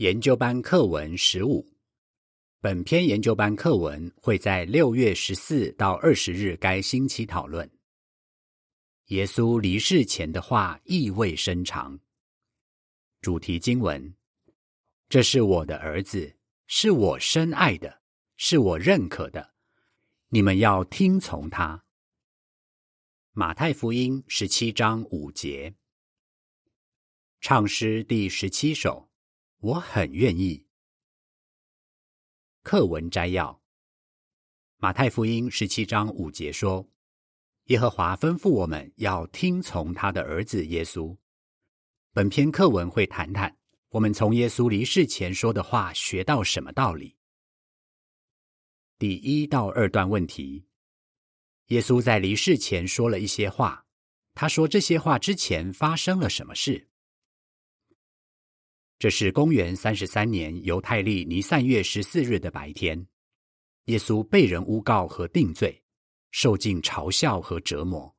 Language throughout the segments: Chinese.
研究班课文十五，本篇研究班课文会在六月十四到二十日该星期讨论。耶稣离世前的话意味深长。主题经文：这是我的儿子，是我深爱的，是我认可的，你们要听从他。马太福音十七章五节，唱诗第十七首，我很愿意。课文摘要：马太福音十七章五节说，耶和华吩咐我们要听从他的儿子耶稣。本篇课文会谈谈我们从耶稣离世前说的话学到什么道理。第一到二段问题。耶稣在离世前说了一些话。他说这些话之前发生了什么事？这是公元三十三年犹太历尼散月十四日的白天，耶稣被人诬告和定罪，受尽嘲笑和折磨，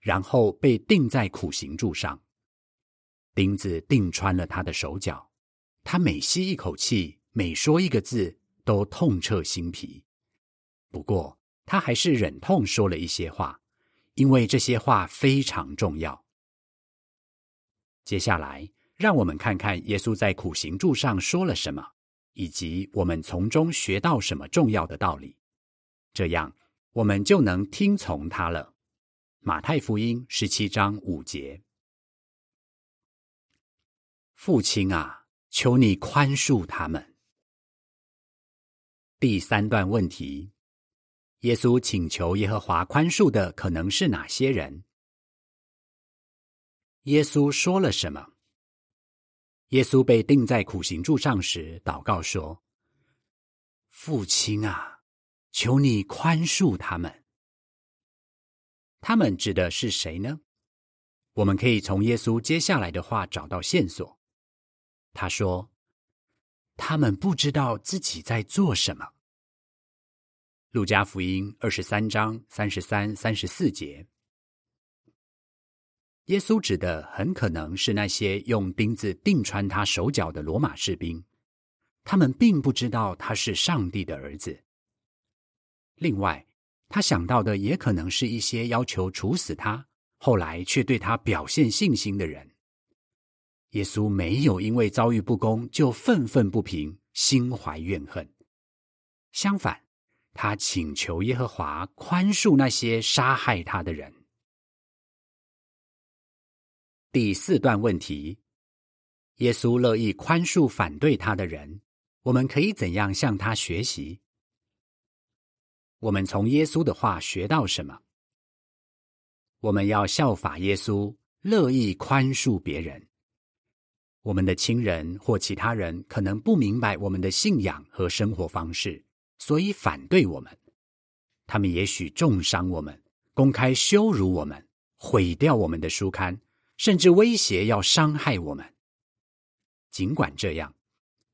然后被钉在苦刑柱上。钉子钉穿了他的手脚，他每吸一口气，每说一个字，都痛彻心脾。不过，他还是忍痛说了一些话，因为这些话非常重要。接下来，让我们看看耶稣在苦行柱上说了什么，以及我们从中学到什么重要的道理。这样，我们就能听从他了。马太福音十七章五节：父亲啊，求你宽恕他们。第三段问题。耶稣请求耶和华宽恕的可能是哪些人？耶稣说了什么？耶稣被钉在苦行柱上时，祷告说：“父亲啊，求你宽恕他们。”他们指的是谁呢？我们可以从耶稣接下来的话找到线索。他说：“他们不知道自己在做什么。”路加福音二十三章三十三、三十四节，耶稣指的很可能是那些用钉子钉穿他手脚的罗马士兵，他们并不知道他是上帝的儿子。另外，他想到的也可能是一些要求处死他，后来却对他表现信心的人。耶稣没有因为遭遇不公就愤愤不平、心怀怨恨，相反。他请求耶和华宽恕那些杀害他的人。第四段问题：耶稣乐意宽恕反对他的人，我们可以怎样向他学习？我们从耶稣的话学到什么？我们要效法耶稣，乐意宽恕别人。我们的亲人或其他人可能不明白我们的信仰和生活方式。所以反对我们，他们也许重伤我们，公开羞辱我们，毁掉我们的书刊，甚至威胁要伤害我们。尽管这样，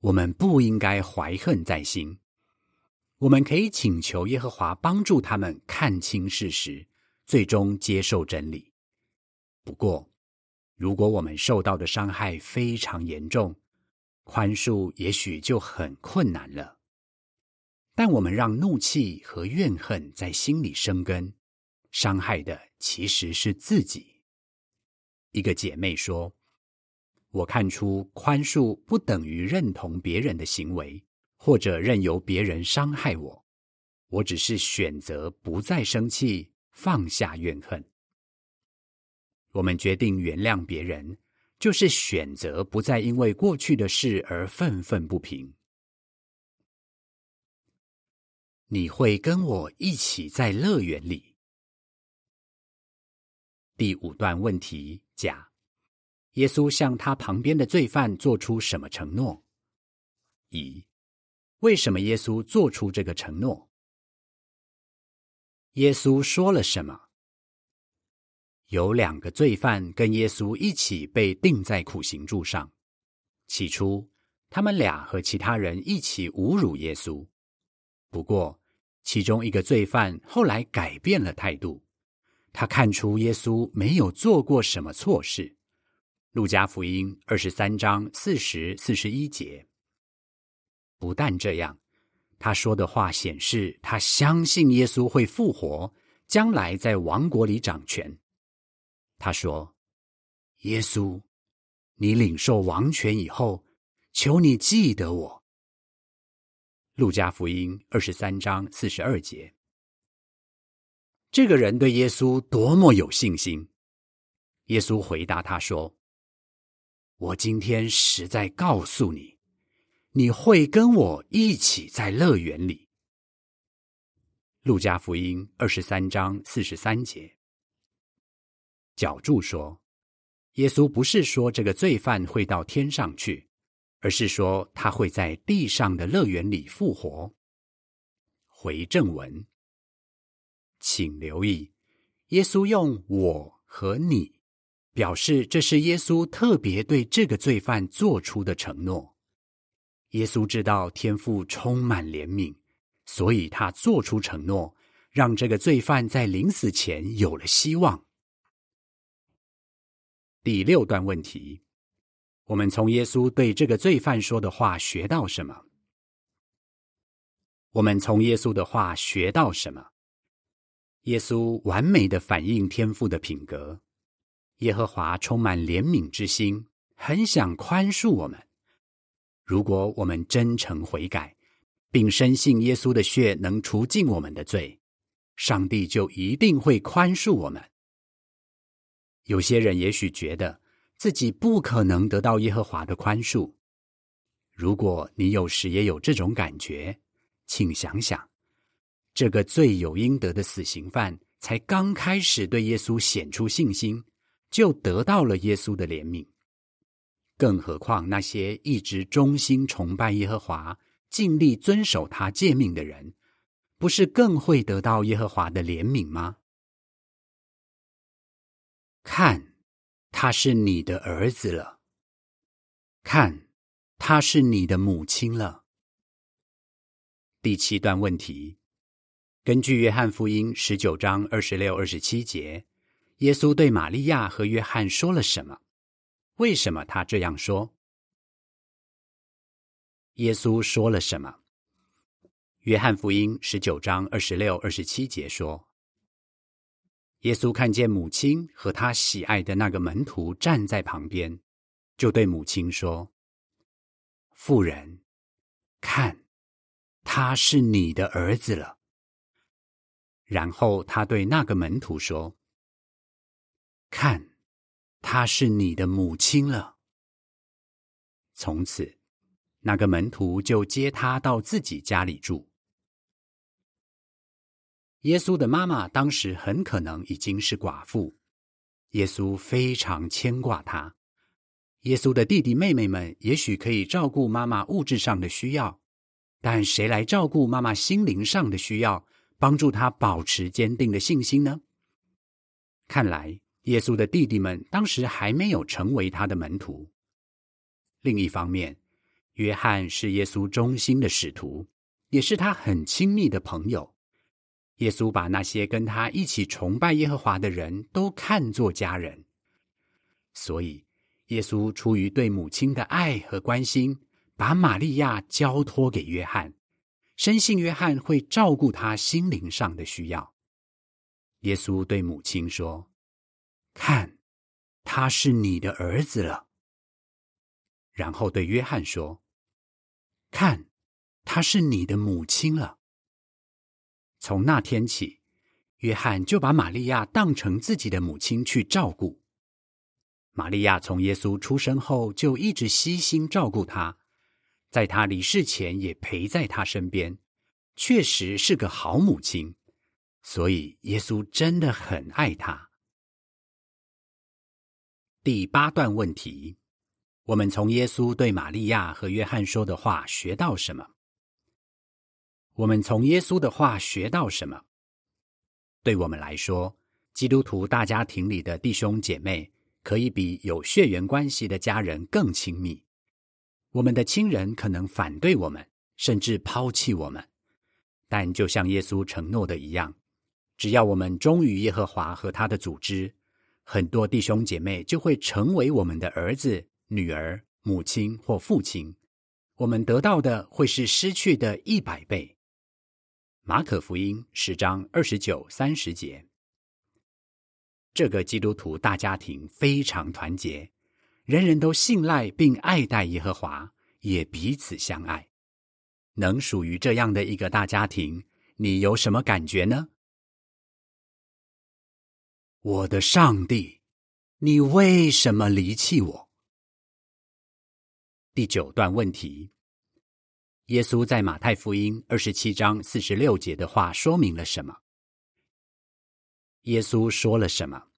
我们不应该怀恨在心。我们可以请求耶和华帮助他们看清事实，最终接受真理。不过，如果我们受到的伤害非常严重，宽恕也许就很困难了。但我们让怒气和怨恨在心里生根，伤害的其实是自己。一个姐妹说：“我看出宽恕不等于认同别人的行为，或者任由别人伤害我。我只是选择不再生气，放下怨恨。我们决定原谅别人，就是选择不再因为过去的事而愤愤不平。”你会跟我一起在乐园里。第五段问题：甲，耶稣向他旁边的罪犯做出什么承诺？乙，为什么耶稣做出这个承诺？耶稣说了什么？有两个罪犯跟耶稣一起被钉在苦刑柱上。起初，他们俩和其他人一起侮辱耶稣。不过，其中一个罪犯后来改变了态度，他看出耶稣没有做过什么错事。路加福音二十三章四十四十一节，不但这样，他说的话显示他相信耶稣会复活，将来在王国里掌权。他说：“耶稣，你领受王权以后，求你记得我。”路加福音二十三章四十二节。这个人对耶稣多么有信心！耶稣回答他说：“我今天实在告诉你，你会跟我一起在乐园里。”路加福音二十三章四十三节。脚注说：“耶稣不是说这个罪犯会到天上去。”而是说他会在地上的乐园里复活。回正文，请留意，耶稣用我和你表示这是耶稣特别对这个罪犯做出的承诺。耶稣知道天父充满怜悯，所以他做出承诺，让这个罪犯在临死前有了希望。第六段问题。我们从耶稣对这个罪犯说的话学到什么？我们从耶稣的话学到什么？耶稣完美的反映天父的品格。耶和华充满怜悯之心，很想宽恕我们。如果我们真诚悔改，并深信耶稣的血能除尽我们的罪，上帝就一定会宽恕我们。有些人也许觉得。自己不可能得到耶和华的宽恕。如果你有时也有这种感觉，请想想，这个罪有应得的死刑犯才刚开始对耶稣显出信心，就得到了耶稣的怜悯。更何况那些一直忠心崇拜耶和华、尽力遵守他诫命的人，不是更会得到耶和华的怜悯吗？看。他是你的儿子了，看，他是你的母亲了。第七段问题：根据约翰福音十九章二十六、二十七节，耶稣对玛利亚和约翰说了什么？为什么他这样说？耶稣说了什么？约翰福音十九章二十六、二十七节说。耶稣看见母亲和他喜爱的那个门徒站在旁边，就对母亲说：“妇人，看，他是你的儿子了。”然后他对那个门徒说：“看，她是你的母亲了。”从此，那个门徒就接她到自己家里住。耶稣的妈妈当时很可能已经是寡妇，耶稣非常牵挂她。耶稣的弟弟妹妹们也许可以照顾妈妈物质上的需要，但谁来照顾妈妈心灵上的需要，帮助他保持坚定的信心呢？看来耶稣的弟弟们当时还没有成为他的门徒。另一方面，约翰是耶稣忠心的使徒，也是他很亲密的朋友。耶稣把那些跟他一起崇拜耶和华的人都看作家人，所以耶稣出于对母亲的爱和关心，把玛利亚交托给约翰，深信约翰会照顾他心灵上的需要。耶稣对母亲说：“看，他是你的儿子了。”然后对约翰说：“看，他是你的母亲了。”从那天起，约翰就把玛利亚当成自己的母亲去照顾。玛利亚从耶稣出生后就一直悉心照顾他，在他离世前也陪在他身边，确实是个好母亲。所以耶稣真的很爱他。第八段问题：我们从耶稣对玛利亚和约翰说的话学到什么？我们从耶稣的话学到什么？对我们来说，基督徒大家庭里的弟兄姐妹，可以比有血缘关系的家人更亲密。我们的亲人可能反对我们，甚至抛弃我们，但就像耶稣承诺的一样，只要我们忠于耶和华和他的组织，很多弟兄姐妹就会成为我们的儿子、女儿、母亲或父亲。我们得到的会是失去的一百倍。马可福音十章二十九、三十节，这个基督徒大家庭非常团结，人人都信赖并爱戴耶和华，也彼此相爱。能属于这样的一个大家庭，你有什么感觉呢？我的上帝，你为什么离弃我？第九段问题：耶稣在马太福音二十七章四十六节的话说明了什么？耶稣说了什么？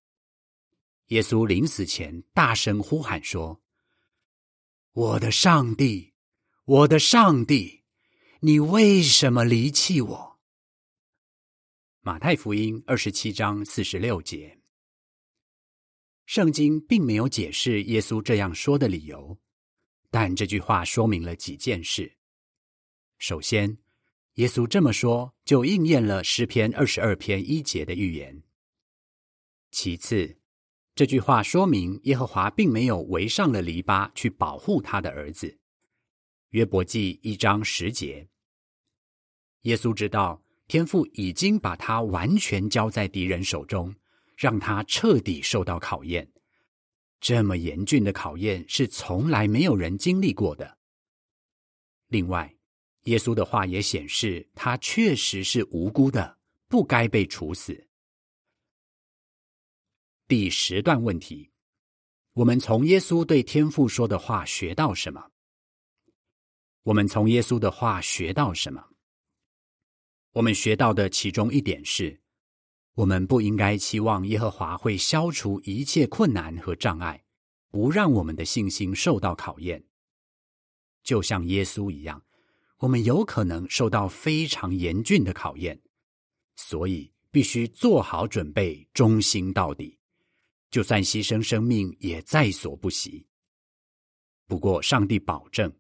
耶稣临死前大声呼喊说：“我的上帝，我的上帝，你为什么离弃我？”马太福音二十七章四十六节，圣经并没有解释耶稣这样说的理由。但这句话说明了几件事。首先，耶稣这么说，就应验了诗篇二十二篇一节的预言。其次，这句话说明耶和华并没有围上了篱笆去保护他的儿子。约伯记一章十节，耶稣知道天父已经把他完全交在敌人手中，让他彻底受到考验。这么严峻的考验是从来没有人经历过的。另外，耶稣的话也显示他确实是无辜的，不该被处死。第十段问题：我们从耶稣对天父说的话学到什么？我们从耶稣的话学到什么？我们学到的其中一点是。我们不应该期望耶和华会消除一切困难和障碍，不让我们的信心受到考验。就像耶稣一样，我们有可能受到非常严峻的考验，所以必须做好准备，忠心到底，就算牺牲生命也在所不惜。不过，上帝保证，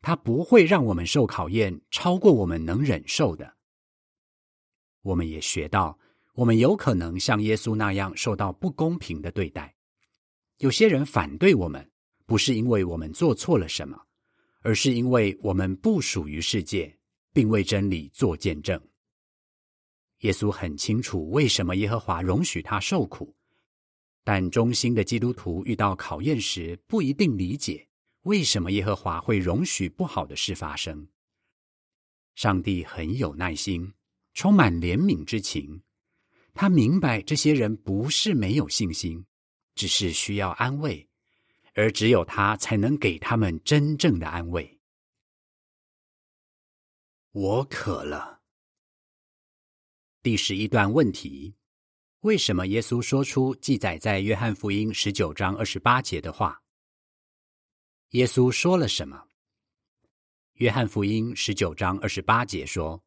他不会让我们受考验超过我们能忍受的。我们也学到。我们有可能像耶稣那样受到不公平的对待。有些人反对我们，不是因为我们做错了什么，而是因为我们不属于世界，并为真理做见证。耶稣很清楚为什么耶和华容许他受苦，但忠心的基督徒遇到考验时，不一定理解为什么耶和华会容许不好的事发生。上帝很有耐心，充满怜悯之情。他明白这些人不是没有信心，只是需要安慰，而只有他才能给他们真正的安慰。我渴了。第十一段问题：为什么耶稣说出记载在约翰福音十九章二十八节的话？耶稣说了什么？约翰福音十九章二十八节说：“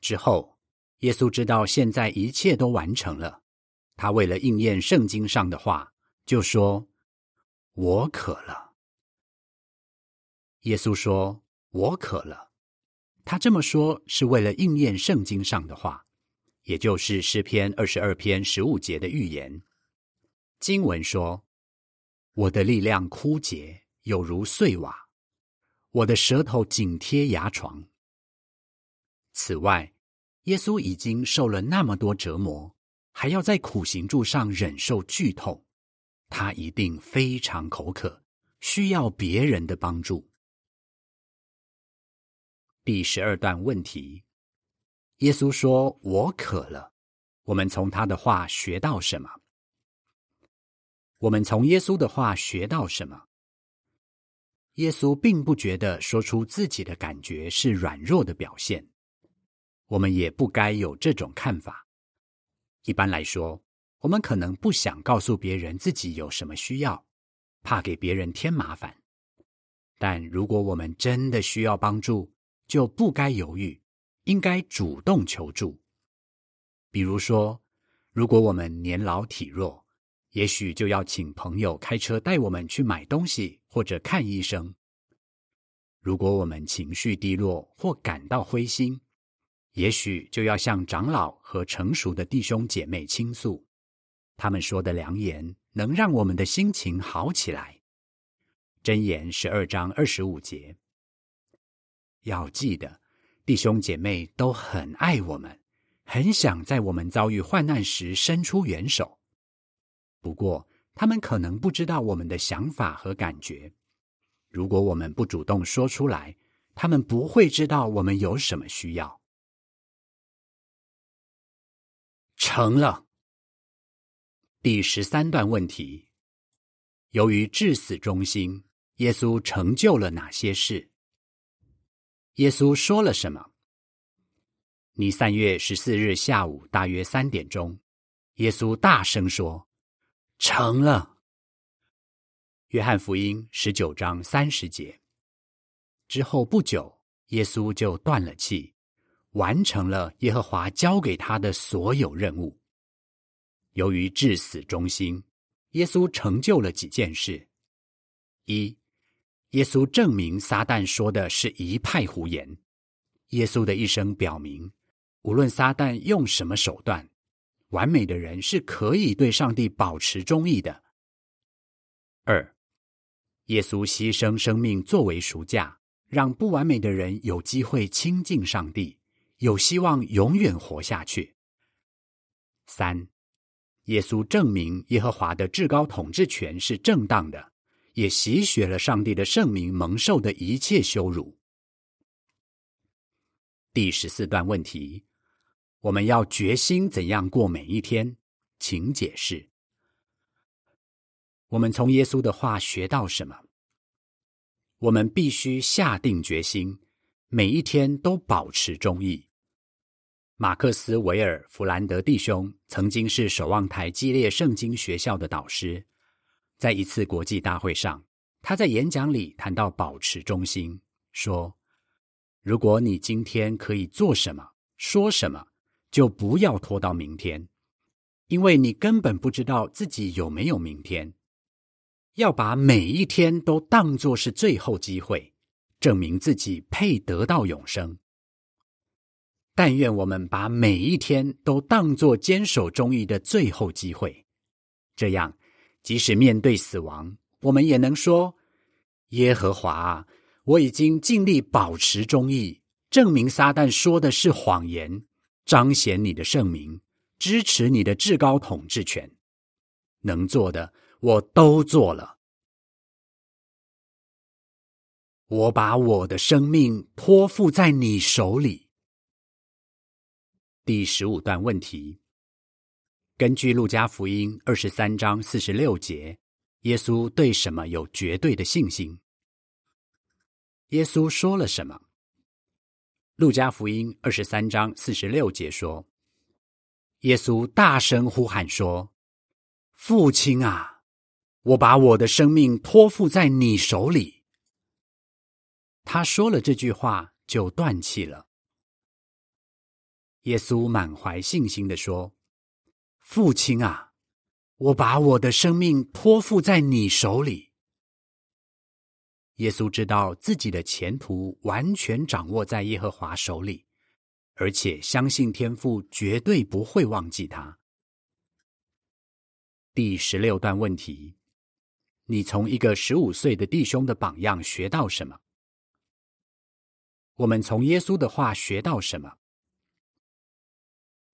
之后。”耶稣知道现在一切都完成了，他为了应验圣经上的话，就说：“我渴了。”耶稣说：“我渴了。”他这么说是为了应验圣经上的话，也就是诗篇二十二篇十五节的预言。经文说：“我的力量枯竭，有如碎瓦；我的舌头紧贴牙床。”此外。耶稣已经受了那么多折磨，还要在苦行柱上忍受剧痛，他一定非常口渴，需要别人的帮助。第十二段问题：耶稣说：“我渴了。”我们从他的话学到什么？我们从耶稣的话学到什么？耶稣并不觉得说出自己的感觉是软弱的表现。我们也不该有这种看法。一般来说，我们可能不想告诉别人自己有什么需要，怕给别人添麻烦。但如果我们真的需要帮助，就不该犹豫，应该主动求助。比如说，如果我们年老体弱，也许就要请朋友开车带我们去买东西或者看医生。如果我们情绪低落或感到灰心，也许就要向长老和成熟的弟兄姐妹倾诉，他们说的良言能让我们的心情好起来。箴言十二章二十五节，要记得，弟兄姐妹都很爱我们，很想在我们遭遇患难时伸出援手。不过，他们可能不知道我们的想法和感觉。如果我们不主动说出来，他们不会知道我们有什么需要。成了。第十三段问题：由于至死忠心，耶稣成就了哪些事？耶稣说了什么？尼三月十四日下午大约三点钟，耶稣大声说：“成了。”约翰福音十九章三十节之后不久，耶稣就断了气，完成了耶和华交给他的所有任务。由于至死忠心，耶稣成就了几件事：一，耶稣证明撒旦说的是一派胡言。耶稣的一生表明，无论撒旦用什么手段，完美的人是可以对上帝保持忠义的。二。耶稣牺牲生命作为赎价，让不完美的人有机会亲近上帝，有希望永远活下去。三，耶稣证明耶和华的至高统治权是正当的，也洗雪了上帝的圣名蒙受的一切羞辱。第十四段问题：我们要决心怎样过每一天？请解释。我们从耶稣的话学到什么？我们必须下定决心，每一天都保持忠义。马克思·维尔·弗兰德弟兄曾经是守望台激烈圣经学校的导师，在一次国际大会上，他在演讲里谈到保持忠心，说：“如果你今天可以做什么、说什么，就不要拖到明天，因为你根本不知道自己有没有明天。”要把每一天都当作是最后机会，证明自己配得到永生。但愿我们把每一天都当作坚守忠义的最后机会，这样，即使面对死亡，我们也能说：“耶和华，我已经尽力保持忠义，证明撒旦说的是谎言，彰显你的圣名，支持你的至高统治权，能做的。”我都做了。我把我的生命托付在你手里。第十五段问题：根据路加福音二十三章四十六节，耶稣对什么有绝对的信心？耶稣说了什么？路加福音二十三章四十六节说：“耶稣大声呼喊说：‘父亲啊！’”我把我的生命托付在你手里。他说了这句话，就断气了。耶稣满怀信心的说：“父亲啊，我把我的生命托付在你手里。”耶稣知道自己的前途完全掌握在耶和华手里，而且相信天父绝对不会忘记他。第十六段问题。你从一个十五岁的弟兄的榜样学到什么？我们从耶稣的话学到什么？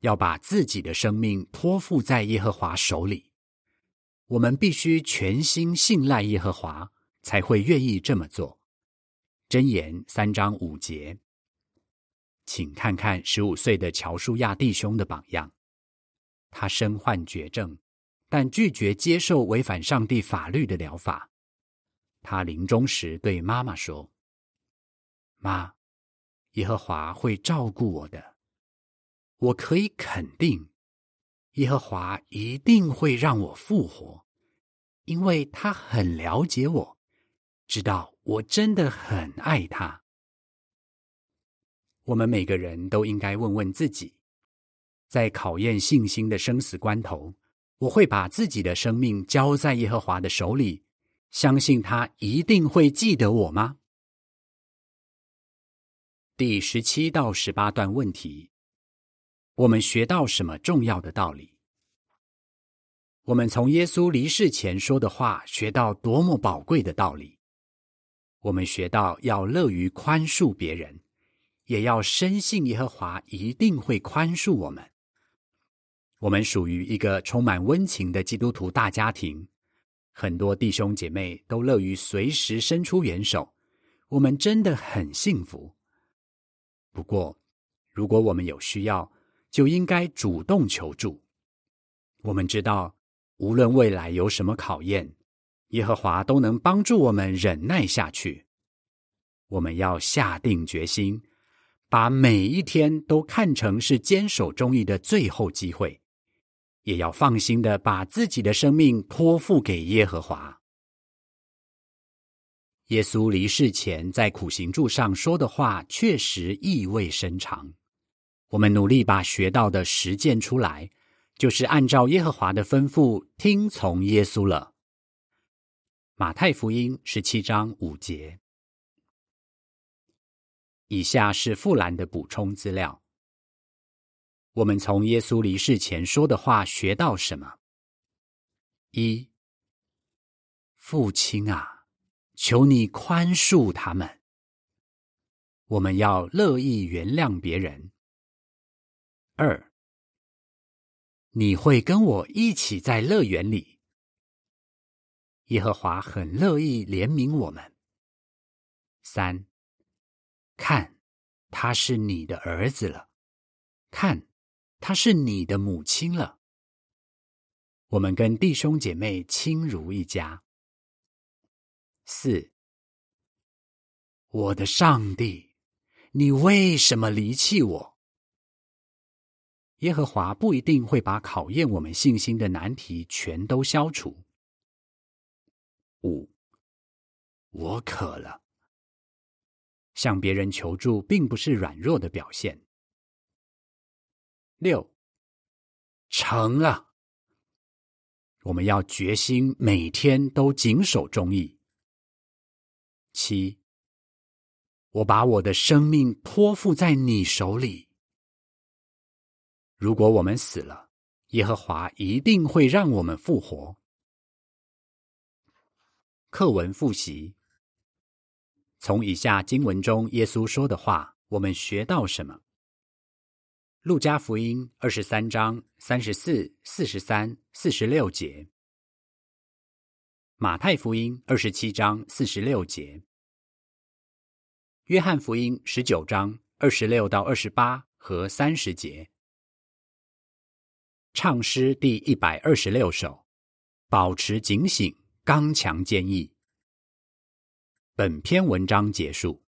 要把自己的生命托付在耶和华手里。我们必须全心信赖耶和华，才会愿意这么做。箴言三章五节，请看看十五岁的乔舒亚弟兄的榜样，他身患绝症。但拒绝接受违反上帝法律的疗法。他临终时对妈妈说：“妈，耶和华会照顾我的，我可以肯定，耶和华一定会让我复活，因为他很了解我，知道我真的很爱他。”我们每个人都应该问问自己，在考验信心的生死关头。我会把自己的生命交在耶和华的手里，相信他一定会记得我吗？第十七到十八段问题，我们学到什么重要的道理？我们从耶稣离世前说的话学到多么宝贵的道理？我们学到要乐于宽恕别人，也要深信耶和华一定会宽恕我们。我们属于一个充满温情的基督徒大家庭，很多弟兄姐妹都乐于随时伸出援手，我们真的很幸福。不过，如果我们有需要，就应该主动求助。我们知道，无论未来有什么考验。耶和华都能帮助我们忍耐下去。我们要下定决心，把每一天都看成是坚守忠义的最后机会，也要放心的把自己的生命托付给耶和华。耶稣离世前在苦行柱上说的话，确实意味深长。我们努力把学到的实践出来，就是按照耶和华的吩咐听从耶稣了。马太福音十七章五节。以下是富兰的补充资料。我们从耶稣离世前说的话学到什么？一，父亲啊，求你宽恕他们。我们要乐意原谅别人。二，你会跟我一起在乐园里。耶和华很乐意怜悯我们。三，看，他是你的儿子了；看，他是你的母亲了。我们跟弟兄姐妹亲如一家。四，我的上帝，你为什么离弃我？耶和华不一定会把考验我们信心的难题全都消除。五，我渴了。向别人求助并不是软弱的表现。六，成了。我们要决心每天都谨守忠义。七，我把我的生命托付在你手里。如果我们死了，耶和华一定会让我们复活。课文复习：从以下经文中耶稣说的话，我们学到什么？路加福音二十三章三十四、四十三、四十六节；马太福音二十七章四十六节；约翰福音十九章二十六到二十八和三十节；唱诗第一百二十六首，保持警醒。刚强坚毅。本篇文章结束。